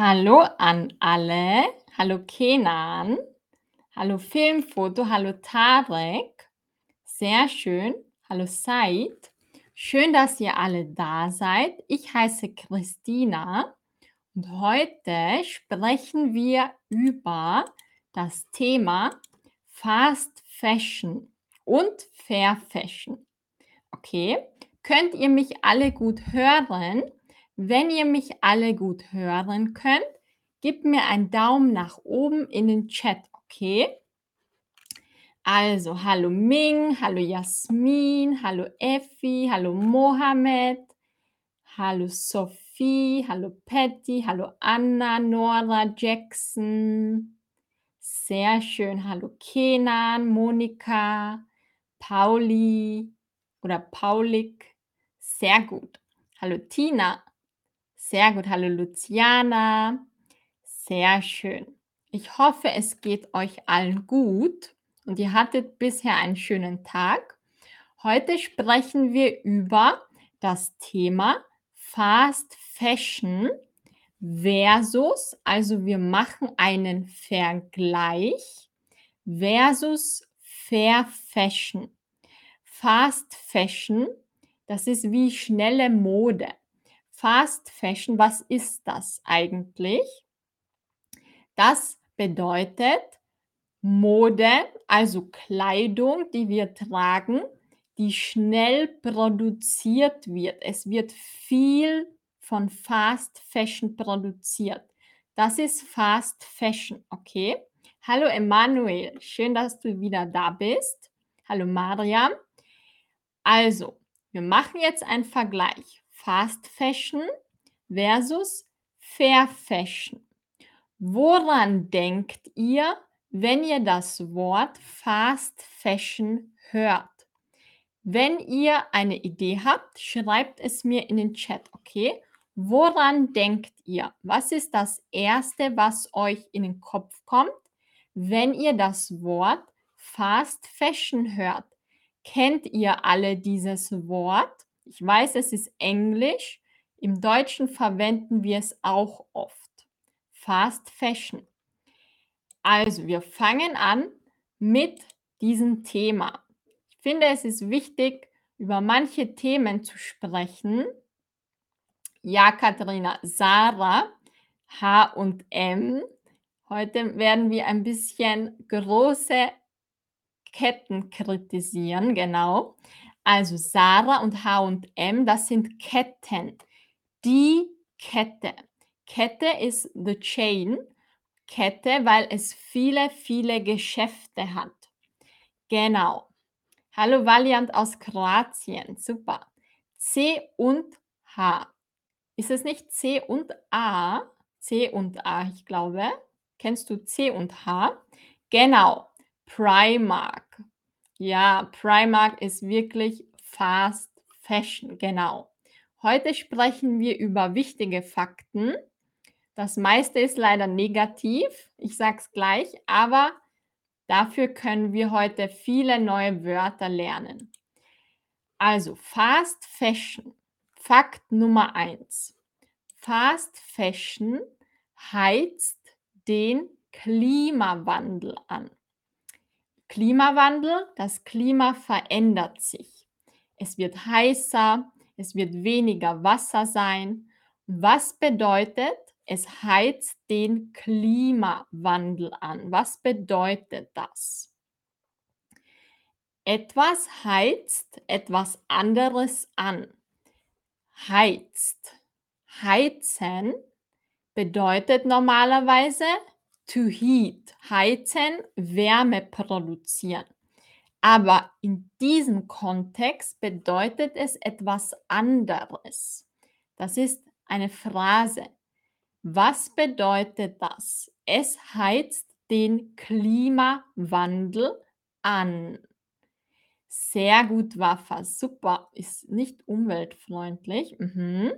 Hallo an alle. Hallo Kenan. Hallo Filmfoto. Hallo Tarek. Sehr schön. Hallo Said. Schön, dass ihr alle da seid. Ich heiße Christina und heute sprechen wir über das Thema Fast Fashion und Fair Fashion. Okay, könnt ihr mich alle gut hören? Wenn ihr mich alle gut hören könnt, gebt mir einen Daumen nach oben in den Chat, okay? Also, hallo Ming, hallo Jasmin, hallo Effi, hallo Mohammed, hallo Sophie, hallo Patty, hallo Anna, Nora, Jackson. Sehr schön. Hallo Kenan, Monika, Pauli oder Paulik. Sehr gut. Hallo Tina. Sehr gut. Hallo Luciana. Sehr schön. Ich hoffe, es geht euch allen gut und ihr hattet bisher einen schönen Tag. Heute sprechen wir über das Thema Fast Fashion versus, also wir machen einen Vergleich versus Fair Fashion. Fast Fashion, das ist wie schnelle Mode. Fast Fashion, was ist das eigentlich? Das bedeutet Mode, also Kleidung, die wir tragen, die schnell produziert wird. Es wird viel von Fast Fashion produziert. Das ist Fast Fashion, okay? Hallo Emanuel, schön, dass du wieder da bist. Hallo Mariam. Also, wir machen jetzt einen Vergleich. Fast Fashion versus Fair Fashion. Woran denkt ihr, wenn ihr das Wort Fast Fashion hört? Wenn ihr eine Idee habt, schreibt es mir in den Chat, okay? Woran denkt ihr? Was ist das Erste, was euch in den Kopf kommt, wenn ihr das Wort Fast Fashion hört? Kennt ihr alle dieses Wort? Ich weiß, es ist Englisch. Im Deutschen verwenden wir es auch oft. Fast Fashion. Also, wir fangen an mit diesem Thema. Ich finde, es ist wichtig, über manche Themen zu sprechen. Ja, Katharina, Sarah, H und M. Heute werden wir ein bisschen große Ketten kritisieren, genau. Also Sarah und H und M, das sind Ketten. Die Kette. Kette ist the chain. Kette, weil es viele, viele Geschäfte hat. Genau. Hallo Valiant aus Kroatien. Super. C und H. Ist es nicht C und A? C und A, ich glaube. Kennst du C und H? Genau. Primark. Ja, Primark ist wirklich Fast Fashion. Genau. Heute sprechen wir über wichtige Fakten. Das meiste ist leider negativ. Ich sage es gleich, aber dafür können wir heute viele neue Wörter lernen. Also Fast Fashion. Fakt Nummer eins. Fast Fashion heizt den Klimawandel an. Klimawandel, das Klima verändert sich. Es wird heißer, es wird weniger Wasser sein. Was bedeutet, es heizt den Klimawandel an? Was bedeutet das? Etwas heizt etwas anderes an. Heizt. Heizen bedeutet normalerweise to heat, heizen, Wärme produzieren. Aber in diesem Kontext bedeutet es etwas anderes. Das ist eine Phrase. Was bedeutet das? Es heizt den Klimawandel an. Sehr gut, Waffa. Super. Ist nicht umweltfreundlich. Mhm.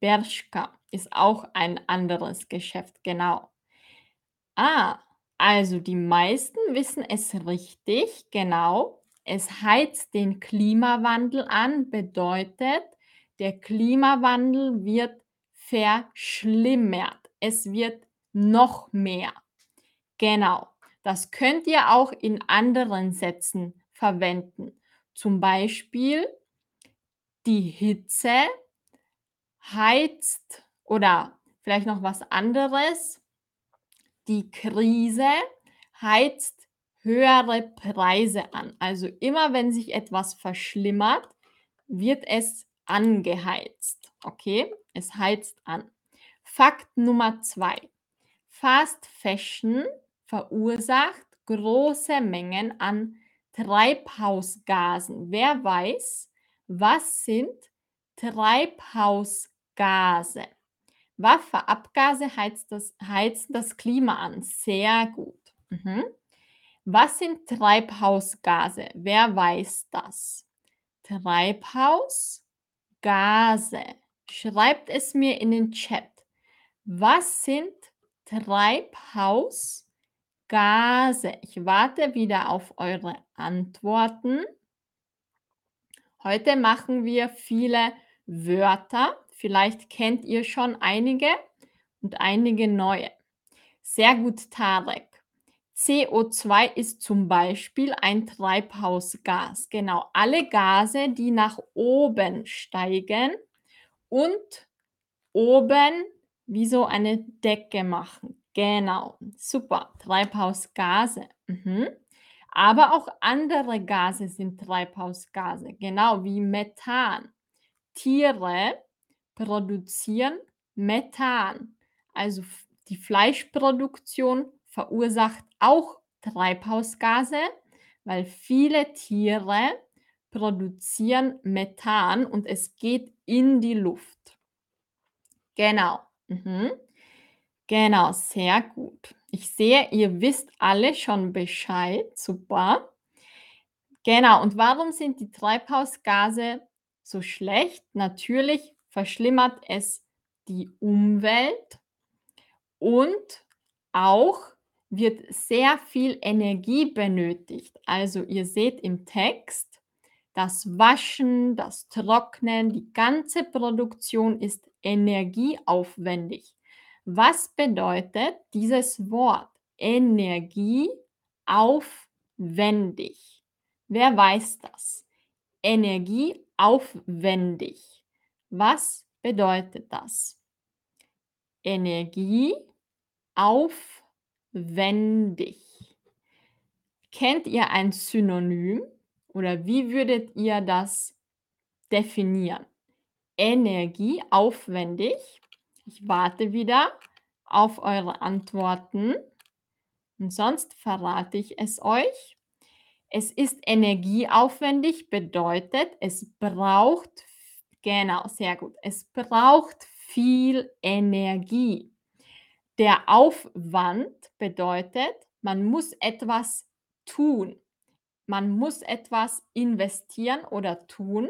Bershka ist auch ein anderes Geschäft, genau. Ah, also die meisten wissen es richtig, genau. Es heizt den Klimawandel an, bedeutet, der Klimawandel wird verschlimmert. es wird noch mehr. Genau. Das könnt ihr auch in anderen Sätzen verwenden. Zum Beispiel, die Hitze heizt oder vielleicht noch was anderes. Die Krise heizt höhere Preise an. Also immer wenn sich etwas verschlimmert, wird es angeheizt. Okay, es heizt an. Fakt Nummer zwei. Fast Fashion verursacht große Mengen an Treibhausgasen. Wer weiß, was sind Treibhausgase? Was für Abgase heizt das, heizen das Klima an? Sehr gut. Mhm. Was sind Treibhausgase? Wer weiß das? Treibhausgase. Schreibt es mir in den Chat. Was sind Treibhausgase? Ich warte wieder auf eure Antworten. Heute machen wir viele Wörter. Vielleicht kennt ihr schon einige und einige neue. Sehr gut, Tarek. CO2 ist zum Beispiel ein Treibhausgas. Genau, alle Gase, die nach oben steigen und oben wie so eine Decke machen. Genau, super, Treibhausgase. Mhm. Aber auch andere Gase sind Treibhausgase, genau wie Methan. Tiere produzieren Methan. Also die Fleischproduktion verursacht auch Treibhausgase, weil viele Tiere produzieren Methan und es geht in die Luft. Genau. Mhm. Genau, sehr gut. Ich sehe, ihr wisst alle schon Bescheid. Super. Genau. Und warum sind die Treibhausgase so schlecht? Natürlich verschlimmert es die Umwelt und auch wird sehr viel Energie benötigt. Also ihr seht im Text, das Waschen, das Trocknen, die ganze Produktion ist energieaufwendig. Was bedeutet dieses Wort energieaufwendig? Wer weiß das? Energieaufwendig. Was bedeutet das? Energieaufwendig. Kennt ihr ein Synonym oder wie würdet ihr das definieren? Energieaufwendig. Ich warte wieder auf eure Antworten und sonst verrate ich es euch. Es ist energieaufwendig, bedeutet, es braucht, genau, sehr gut, es braucht viel Energie. Der Aufwand bedeutet, man muss etwas tun. Man muss etwas investieren oder tun.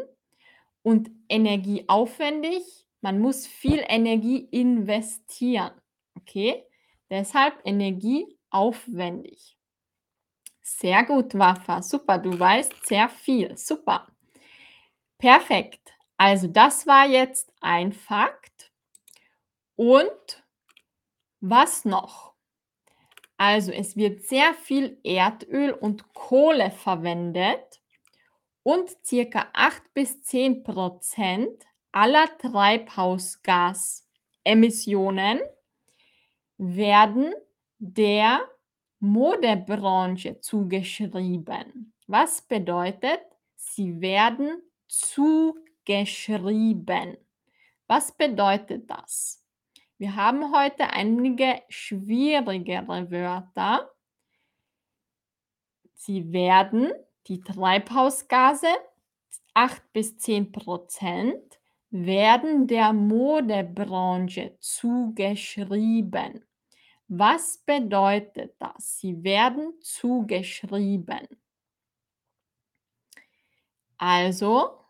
Und energieaufwendig, man muss viel Energie investieren. Okay? Deshalb energieaufwendig. Sehr gut, Wafa. Super, du weißt sehr viel. Super. Perfekt. Also das war jetzt ein Fakt. Und was noch? Also es wird sehr viel Erdöl und Kohle verwendet und circa 8 bis 10 Prozent aller Treibhausgasemissionen werden der Modebranche zugeschrieben. Was bedeutet, sie werden zugeschrieben? Was bedeutet das? Wir haben heute einige schwierigere Wörter. Sie werden die Treibhausgase 8 bis 10 Prozent werden der Modebranche zugeschrieben. Was bedeutet das? Sie werden zugeschrieben. Also,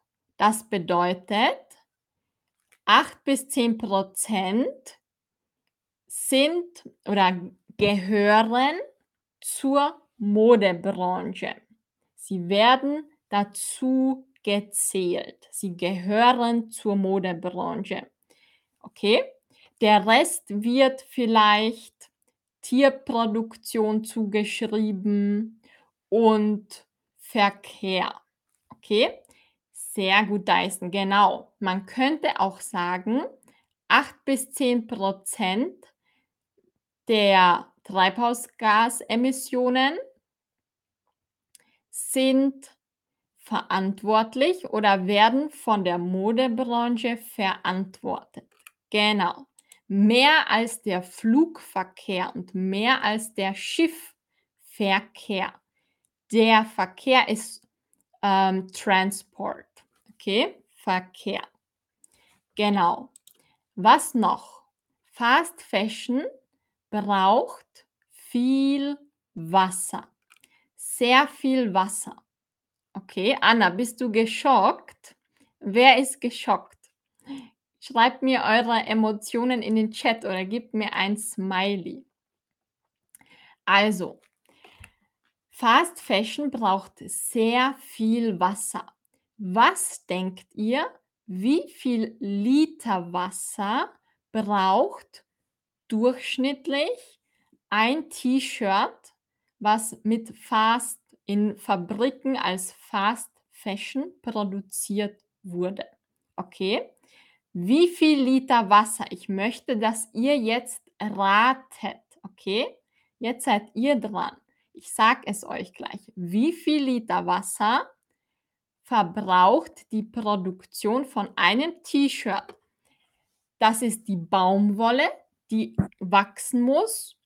das bedeutet, 8 bis 10 Prozent sind oder gehören zur Modebranche. Sie werden dazu gezählt. Sie gehören zur Modebranche. Okay? Der Rest wird vielleicht Tierproduktion zugeschrieben und Verkehr. Okay? Sehr gut, Dyson, genau. Man könnte auch sagen, 8 bis 10% der Treibhausgasemissionen sind verantwortlich oder werden von der Modebranche verantwortet. Genau. Mehr als der Flugverkehr und mehr als der Schiffverkehr. Der Verkehr ist ähm, Transport. Okay, Verkehr. Genau. Was noch? Fast Fashion braucht viel Wasser. Sehr viel Wasser. Okay, Anna, bist du geschockt? Wer ist geschockt? Schreibt mir eure Emotionen in den Chat oder gebt mir ein Smiley. Also, Fast Fashion braucht sehr viel Wasser. Was denkt ihr, wie viel Liter Wasser braucht durchschnittlich ein T-Shirt, was mit Fast in Fabriken als Fast Fashion produziert wurde? Okay? Wie viel Liter Wasser? Ich möchte, dass ihr jetzt ratet. Okay? Jetzt seid ihr dran. Ich sage es euch gleich. Wie viel Liter Wasser verbraucht die Produktion von einem T-Shirt? Das ist die Baumwolle, die wachsen muss.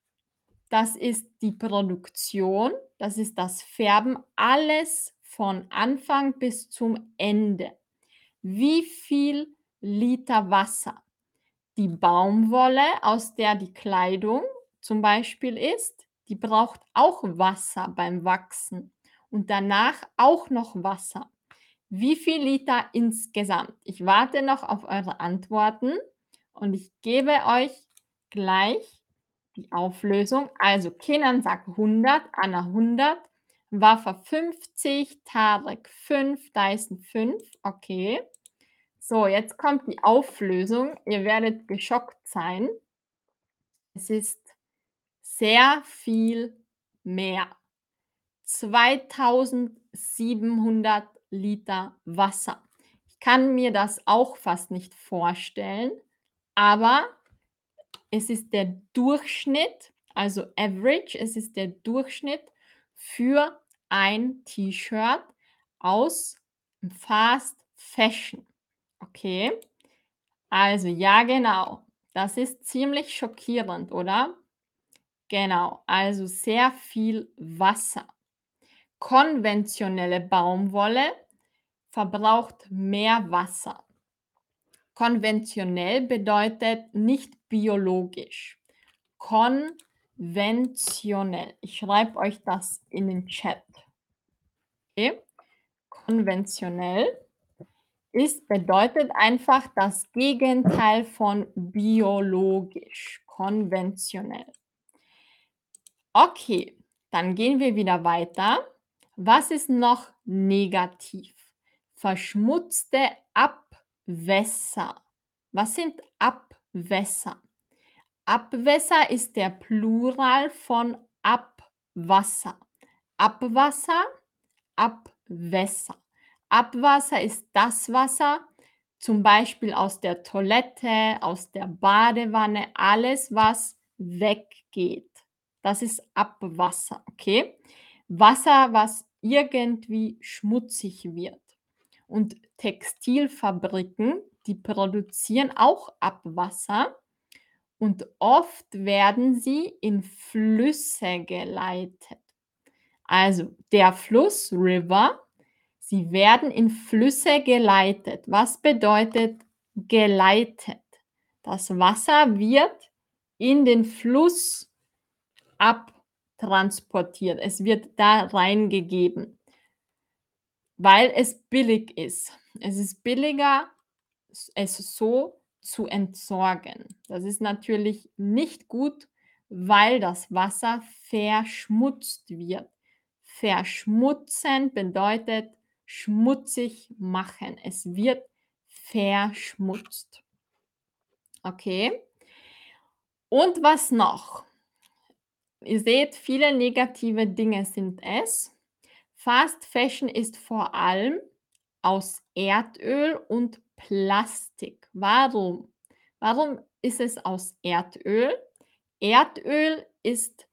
Das ist die Produktion, das ist das Färben, alles von Anfang bis zum Ende. Wie viel Liter Wasser die Baumwolle, aus der die Kleidung zum Beispiel ist, die braucht auch Wasser beim Wachsen und danach auch noch Wasser. Wie viel Liter insgesamt? Ich warte noch auf eure Antworten und ich gebe euch gleich die Auflösung. Also Kenan sagt 100, Anna 100, Waffa 50, Tarek 5, Dyson 5. Okay. So, jetzt kommt die Auflösung. Ihr werdet geschockt sein. Es ist sehr viel mehr. 2700 Liter Wasser. Ich kann mir das auch fast nicht vorstellen, aber es ist der Durchschnitt, also Average, es ist der Durchschnitt für ein T-Shirt aus Fast Fashion. Okay, also ja, genau. Das ist ziemlich schockierend, oder? Genau, also sehr viel Wasser. Konventionelle Baumwolle verbraucht mehr Wasser. Konventionell bedeutet nicht biologisch. Konventionell. Ich schreibe euch das in den Chat. Okay? Konventionell ist bedeutet einfach das Gegenteil von biologisch. Konventionell. Okay, dann gehen wir wieder weiter. Was ist noch negativ? Verschmutzte Abwässer. Was sind Abwässer? Abwässer ist der Plural von Abwasser. Abwasser, Abwässer. Abwasser ist das Wasser, zum Beispiel aus der Toilette, aus der Badewanne, alles, was weggeht. Das ist Abwasser, okay? Wasser, was irgendwie schmutzig wird. Und Textilfabriken, die produzieren auch Abwasser und oft werden sie in Flüsse geleitet. Also der Fluss, River, sie werden in Flüsse geleitet. Was bedeutet geleitet? Das Wasser wird in den Fluss abtransportiert. Es wird da reingegeben, weil es billig ist. Es ist billiger, es so zu entsorgen. Das ist natürlich nicht gut, weil das Wasser verschmutzt wird. Verschmutzen bedeutet schmutzig machen. Es wird verschmutzt. Okay. Und was noch? Ihr seht, viele negative Dinge sind es. Fast Fashion ist vor allem aus Erdöl und Plastik. Warum? Warum ist es aus Erdöl? Erdöl ist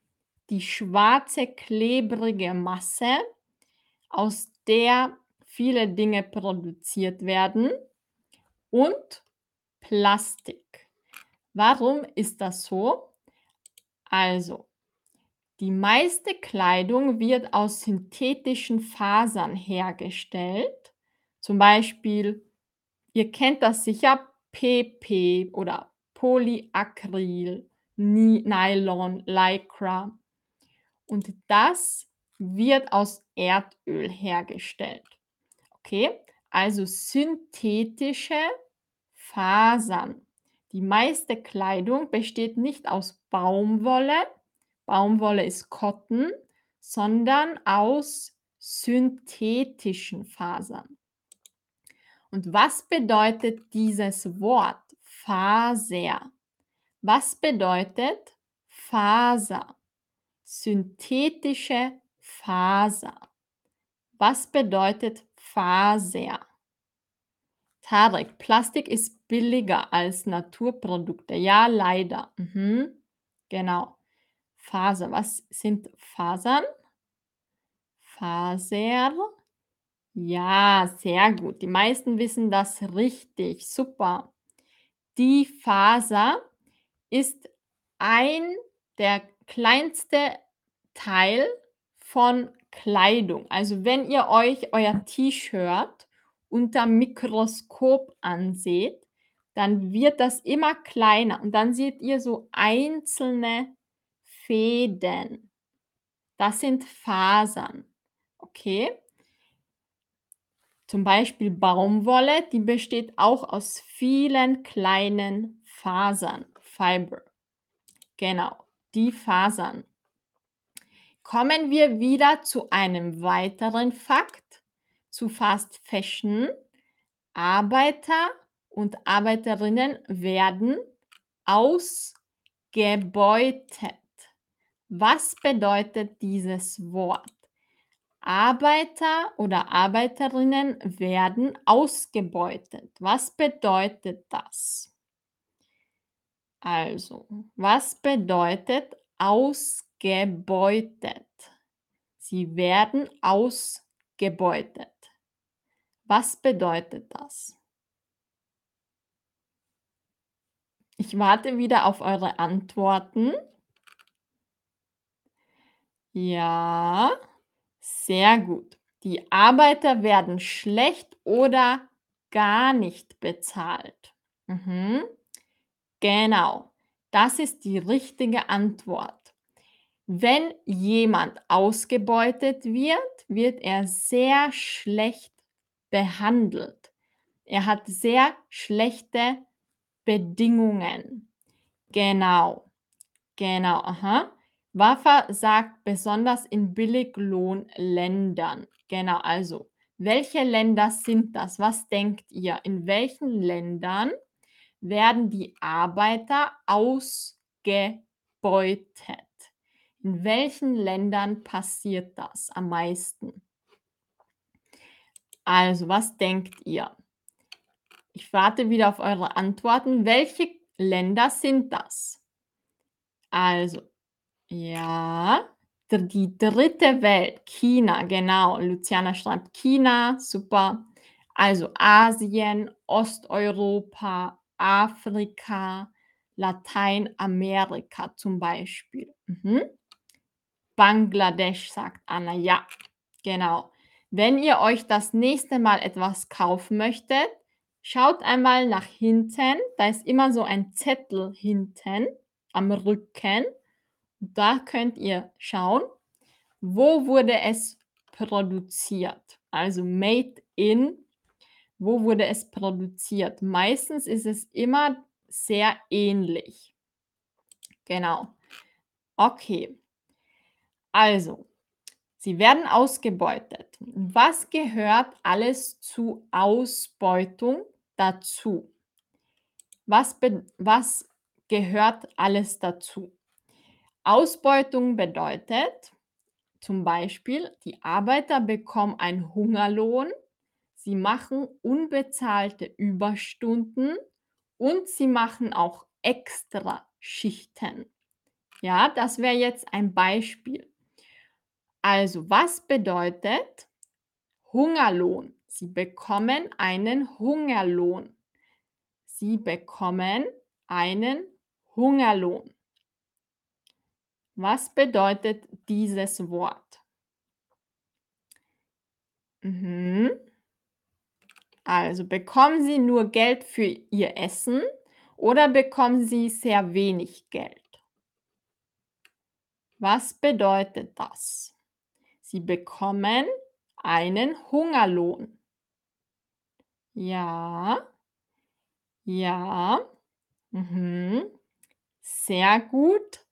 die schwarze, klebrige Masse, aus der viele Dinge produziert werden und Plastik. Warum ist das so? Also, die meiste Kleidung wird aus synthetischen Fasern hergestellt. Zum Beispiel, ihr kennt das sicher, PP oder Polyacryl, Nylon, Lycra. Und das wird aus Erdöl hergestellt. Okay, also synthetische Fasern. Die meiste Kleidung besteht nicht aus Baumwolle, Baumwolle ist Cotton, sondern aus synthetischen Fasern. Und was bedeutet dieses Wort Faser? Was bedeutet Faser? Synthetische Faser. Was bedeutet Faser? Tarek, Plastik ist billiger als Naturprodukte. Ja, leider. Mhm. Genau. Faser. Was sind Fasern? Faser. Ja, sehr gut. Die meisten wissen das richtig. Super. Die Faser ist ein der kleinste Teil von Kleidung. Also wenn ihr euch euer T-Shirt unter Mikroskop anseht, dann wird das immer kleiner und dann seht ihr so einzelne Fäden. Das sind Fasern. Okay? Zum Beispiel Baumwolle, die besteht auch aus vielen kleinen Fasern. Fiber. Genau, die Fasern. Kommen wir wieder zu einem weiteren Fakt zu Fast Fashion. Arbeiter und Arbeiterinnen werden ausgebeutet. Was bedeutet dieses Wort? Arbeiter oder Arbeiterinnen werden ausgebeutet. Was bedeutet das? Also, was bedeutet ausgebeutet? Sie werden ausgebeutet. Was bedeutet das? Ich warte wieder auf eure Antworten. Ja, sehr gut. Die Arbeiter werden schlecht oder gar nicht bezahlt. Mhm. Genau, das ist die richtige Antwort. Wenn jemand ausgebeutet wird, wird er sehr schlecht behandelt. Er hat sehr schlechte Bedingungen. Genau, genau, aha. Wafa sagt besonders in Billiglohnländern. Genau, also, welche Länder sind das? Was denkt ihr? In welchen Ländern werden die Arbeiter ausgebeutet? In welchen Ländern passiert das am meisten? Also, was denkt ihr? Ich warte wieder auf eure Antworten. Welche Länder sind das? Also, ja, die dritte Welt, China, genau. Luciana schreibt China, super. Also Asien, Osteuropa, Afrika, Lateinamerika zum Beispiel. Mhm. Bangladesch, sagt Anna. Ja, genau. Wenn ihr euch das nächste Mal etwas kaufen möchtet, schaut einmal nach hinten. Da ist immer so ein Zettel hinten am Rücken. Da könnt ihr schauen, wo wurde es produziert. Also made in, wo wurde es produziert. Meistens ist es immer sehr ähnlich. Genau. Okay. Also, sie werden ausgebeutet. Was gehört alles zu Ausbeutung dazu? Was, was gehört alles dazu. Ausbeutung bedeutet zum Beispiel, die Arbeiter bekommen einen Hungerlohn, sie machen unbezahlte Überstunden und sie machen auch extra Schichten. Ja, das wäre jetzt ein Beispiel. Also, was bedeutet Hungerlohn? Sie bekommen einen Hungerlohn. Sie bekommen einen Hungerlohn. Was bedeutet dieses Wort? Mhm. Also bekommen Sie nur Geld für Ihr Essen oder bekommen Sie sehr wenig Geld? Was bedeutet das? Sie bekommen einen Hungerlohn. Ja, ja, mhm. sehr gut.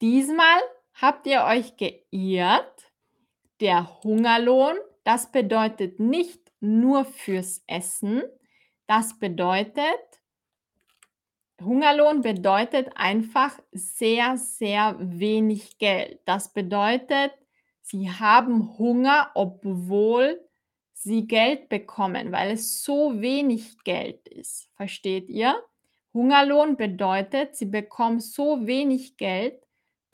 Diesmal habt ihr euch geirrt. Der Hungerlohn, das bedeutet nicht nur fürs Essen. Das bedeutet, Hungerlohn bedeutet einfach sehr, sehr wenig Geld. Das bedeutet, sie haben Hunger, obwohl sie Geld bekommen, weil es so wenig Geld ist. Versteht ihr? Hungerlohn bedeutet, sie bekommen so wenig Geld,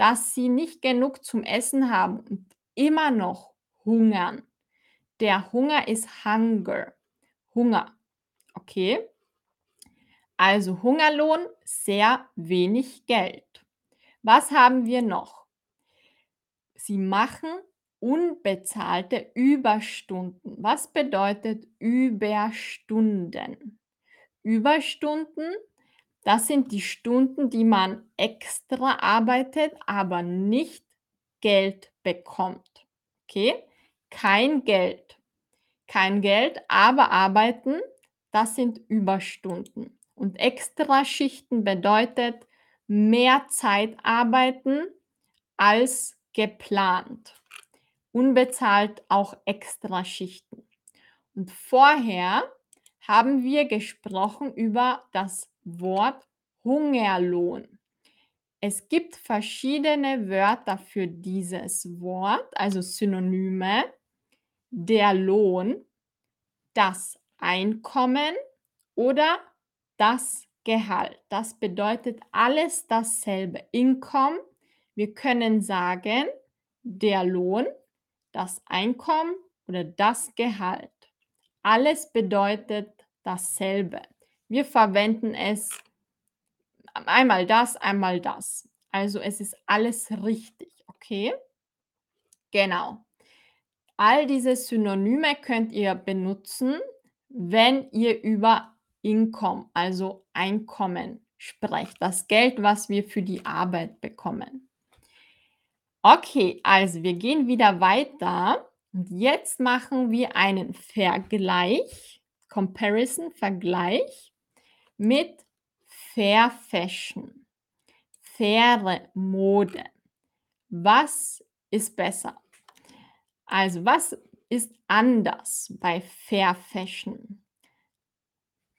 dass sie nicht genug zum Essen haben und immer noch hungern. Der Hunger ist Hunger. Hunger. Okay? Also Hungerlohn, sehr wenig Geld. Was haben wir noch? Sie machen unbezahlte Überstunden. Was bedeutet Überstunden? Überstunden, das sind die Stunden, die man extra arbeitet, aber nicht Geld bekommt. Okay? Kein Geld. Kein Geld, aber arbeiten, das sind Überstunden. Und Extraschichten bedeutet mehr Zeit arbeiten als geplant. Unbezahlt auch Extraschichten. Und vorher haben wir gesprochen über das Wort Hungerlohn. Es gibt verschiedene Wörter für dieses Wort, also Synonyme. Der Lohn, das Einkommen oder das Gehalt. Das bedeutet alles dasselbe. Income, wir können sagen, der Lohn, das Einkommen oder das Gehalt. Alles bedeutet dasselbe. Wir verwenden es einmal das, einmal das. Also es ist alles richtig, okay? Genau. All diese Synonyme könnt ihr benutzen, wenn ihr über Income, also Einkommen sprecht. Das Geld, was wir für die Arbeit bekommen. Okay, also wir gehen wieder weiter. Und jetzt machen wir einen Vergleich, Comparison, Vergleich mit Fair Fashion, faire Mode. Was ist besser? Also, was ist anders bei Fair Fashion?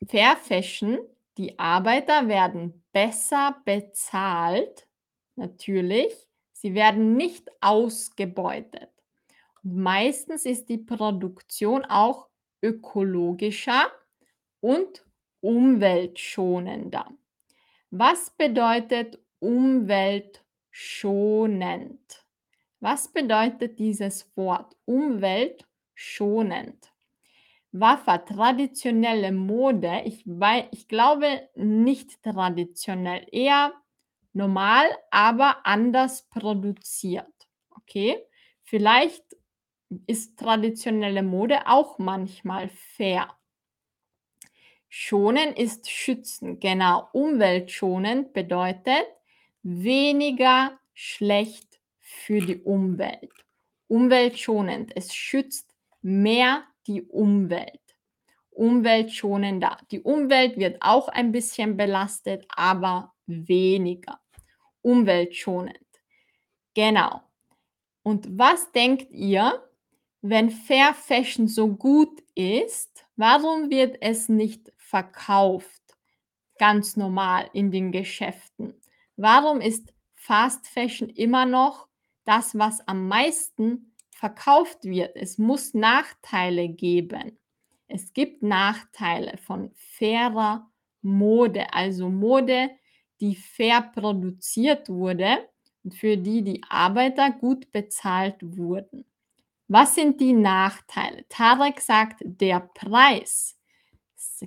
Fair Fashion, die Arbeiter werden besser bezahlt, natürlich. Sie werden nicht ausgebeutet. Meistens ist die Produktion auch ökologischer und umweltschonender. Was bedeutet umweltschonend? Was bedeutet dieses Wort umweltschonend? Waffa, traditionelle Mode, ich, wei ich glaube nicht traditionell, eher normal, aber anders produziert. Okay, vielleicht ist traditionelle Mode auch manchmal fair. Schonen ist schützen, genau. Umweltschonend bedeutet weniger schlecht für die Umwelt. Umweltschonend, es schützt mehr die Umwelt. Umweltschonender. Die Umwelt wird auch ein bisschen belastet, aber weniger. Umweltschonend. Genau. Und was denkt ihr, wenn Fair Fashion so gut ist, warum wird es nicht verkauft? ganz normal in den Geschäften? Warum ist Fast Fashion immer noch das, was am meisten verkauft wird? Es muss Nachteile geben. Es gibt Nachteile von fairer Mode, also Mode, die fair produziert wurde und für die die Arbeiter gut bezahlt wurden. Was sind die Nachteile? Tarek sagt, der Preis.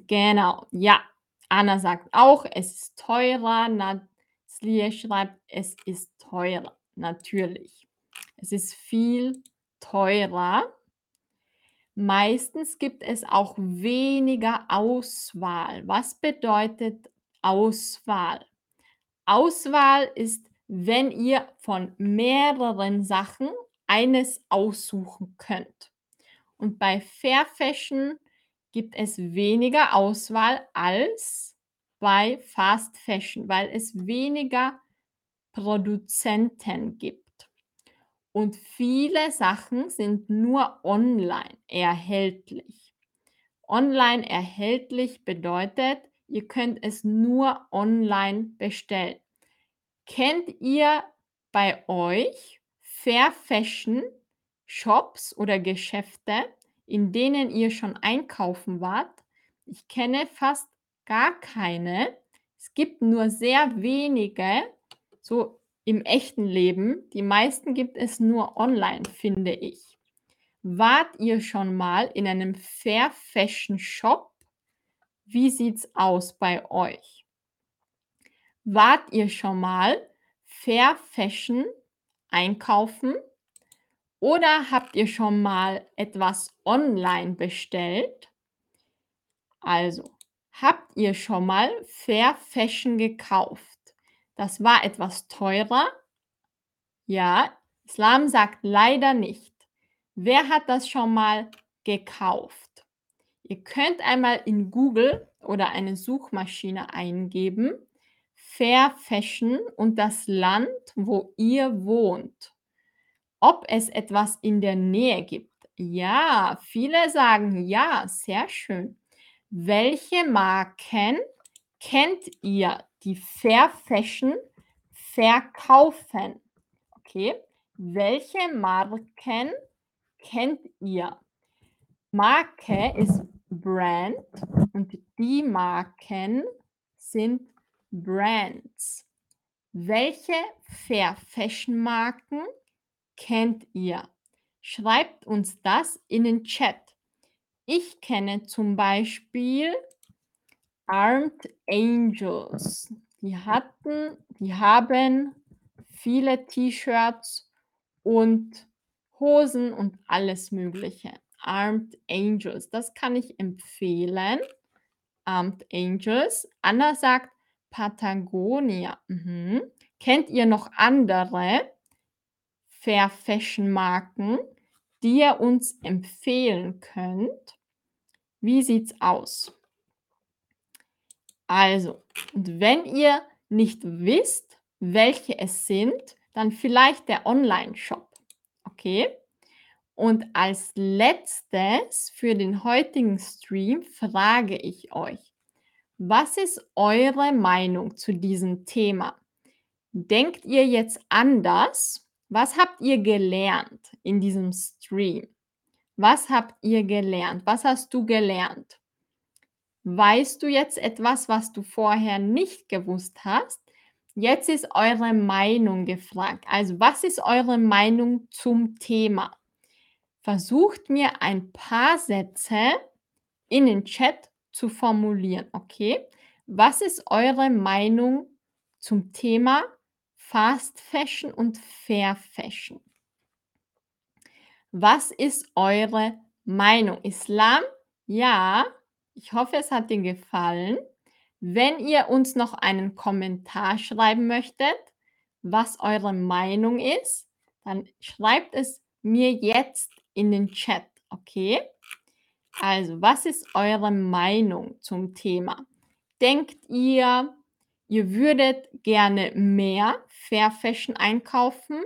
Genau, ja. Anna sagt auch, es ist teurer. Nazlia schreibt, es ist teurer. Natürlich. Es ist viel teurer. Meistens gibt es auch weniger Auswahl. Was bedeutet Auswahl? Auswahl ist, wenn ihr von mehreren Sachen eines aussuchen könnt. Und bei Fair Fashion gibt es weniger Auswahl als bei Fast Fashion, weil es weniger Produzenten gibt. Und viele Sachen sind nur online erhältlich. Online erhältlich bedeutet, ihr könnt es nur online bestellen. Kennt ihr bei euch Fair Fashion Shops oder Geschäfte, in denen ihr schon einkaufen wart? Ich kenne fast gar keine. Es gibt nur sehr wenige, so im echten Leben. Die meisten gibt es nur online, finde ich. Wart ihr schon mal in einem Fair Fashion Shop? Wie sieht's aus bei euch? Wart ihr schon mal Fair Fashion einkaufen? Oder habt ihr schon mal etwas online bestellt? Also, habt ihr schon mal Fair Fashion gekauft? Das war etwas teurer. Ja, Islam sagt leider nicht. Wer hat das schon mal gekauft? Ihr könnt einmal in Google oder eine Suchmaschine eingeben, Fair Fashion und das Land, wo ihr wohnt. Ob es etwas in der Nähe gibt. Ja, viele sagen ja, sehr schön. Welche Marken kennt ihr, die Fair Fashion verkaufen? Okay, welche Marken kennt ihr? Marke ist Brand und die Marken sind Brands. Welche Fair Fashion Marken kennt ihr? Schreibt uns das in den Chat. Ich kenne zum Beispiel Armed Angels. Die hatten, die haben viele T-Shirts und Hosen und alles Mögliche. Armed Angels, das kann ich empfehlen. Armed Angels. Anna sagt Patagonia. Mhm. Kennt ihr noch andere Fair Fashion Marken, die ihr uns empfehlen könnt? Wie sieht's aus? Also, und wenn ihr nicht wisst, welche es sind, dann vielleicht der Online-Shop. Okay? Und als letztes für den heutigen Stream frage ich euch, was ist eure Meinung zu diesem Thema? Denkt ihr jetzt anders? Was habt ihr gelernt in diesem Stream? Was habt ihr gelernt? Was hast du gelernt? Weißt du jetzt etwas, was du vorher nicht gewusst hast? Jetzt ist eure Meinung gefragt. Also, was ist eure Meinung zum Thema? Versucht mir ein paar Sätze in den Chat zu formulieren, okay? Was ist eure Meinung zum Thema Fast Fashion und Fair Fashion? Was ist eure Meinung? Islam? Ja, ich hoffe, es hat dir gefallen. Wenn ihr uns noch einen Kommentar schreiben möchtet, was eure Meinung ist, dann schreibt es mir jetzt in den Chat, okay? Also, was ist eure Meinung zum Thema? Denkt ihr, ihr würdet gerne mehr Fair Fashion einkaufen?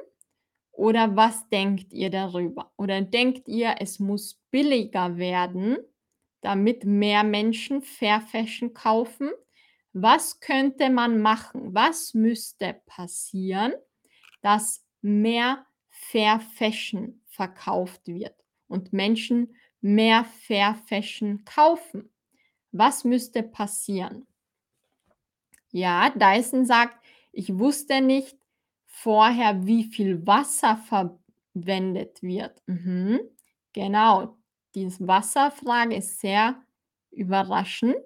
Oder was denkt ihr darüber? Oder denkt ihr, es muss billiger werden? damit mehr Menschen Fair Fashion kaufen? Was könnte man machen? Was müsste passieren, dass mehr Fair Fashion verkauft wird und Menschen mehr Fair Fashion kaufen? Was müsste passieren? Ja, Dyson sagt, ich wusste nicht vorher, wie viel Wasser verwendet wird. Mhm. Genau, diese Wasserfrage ist sehr überraschend.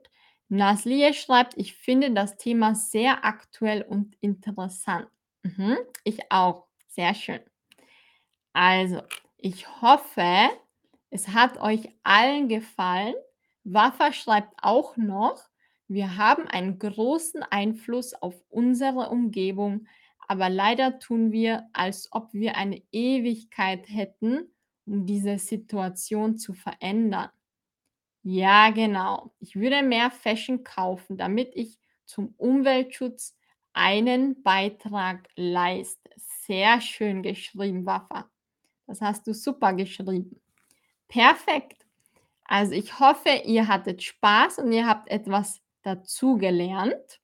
Naslie schreibt, ich finde das Thema sehr aktuell und interessant. Mhm, ich auch. Sehr schön. Also, ich hoffe, es hat euch allen gefallen. Waffa schreibt auch noch, wir haben einen großen Einfluss auf unsere Umgebung, aber leider tun wir, als ob wir eine Ewigkeit hätten, um diese Situation zu verändern. Ja, genau. Ich würde mehr Fashion kaufen, damit ich zum Umweltschutz einen Beitrag leiste. Sehr schön geschrieben, Waffa. Das hast du super geschrieben. Perfekt. Also ich hoffe, ihr hattet Spaß und ihr habt etwas dazugelernt.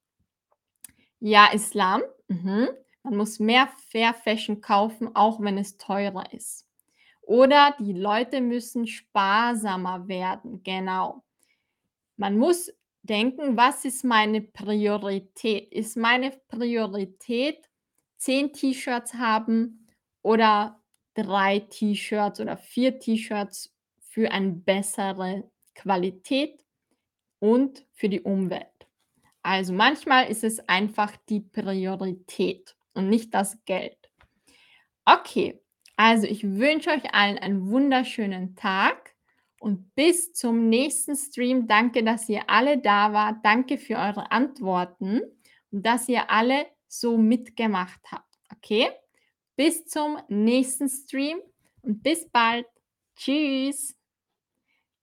Ja, Islam. Mhm. Man muss mehr Fair Fashion kaufen, auch wenn es teurer ist. Oder die Leute müssen sparsamer werden. Genau. Man muss denken, was ist meine Priorität? Ist meine Priorität 10 T-Shirts haben oder 3 T-Shirts oder 4 T-Shirts für eine bessere Qualität und für die Umwelt? Also manchmal ist es einfach die Priorität und nicht das Geld. Okay, also ich wünsche euch allen einen wunderschönen Tag und bis zum nächsten Stream. Danke, dass ihr alle da wart. Danke für eure Antworten und dass ihr alle so mitgemacht habt. Okay? Bis zum nächsten Stream und bis bald. Tschüss.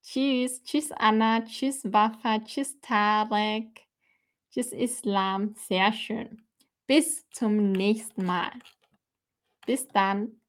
Tschüss. Tschüss, Anna. Tschüss, Wafa. Tschüss, Tarek. Tschüss, Islam. Sehr schön. Bis zum nächsten Mal. Bis dann.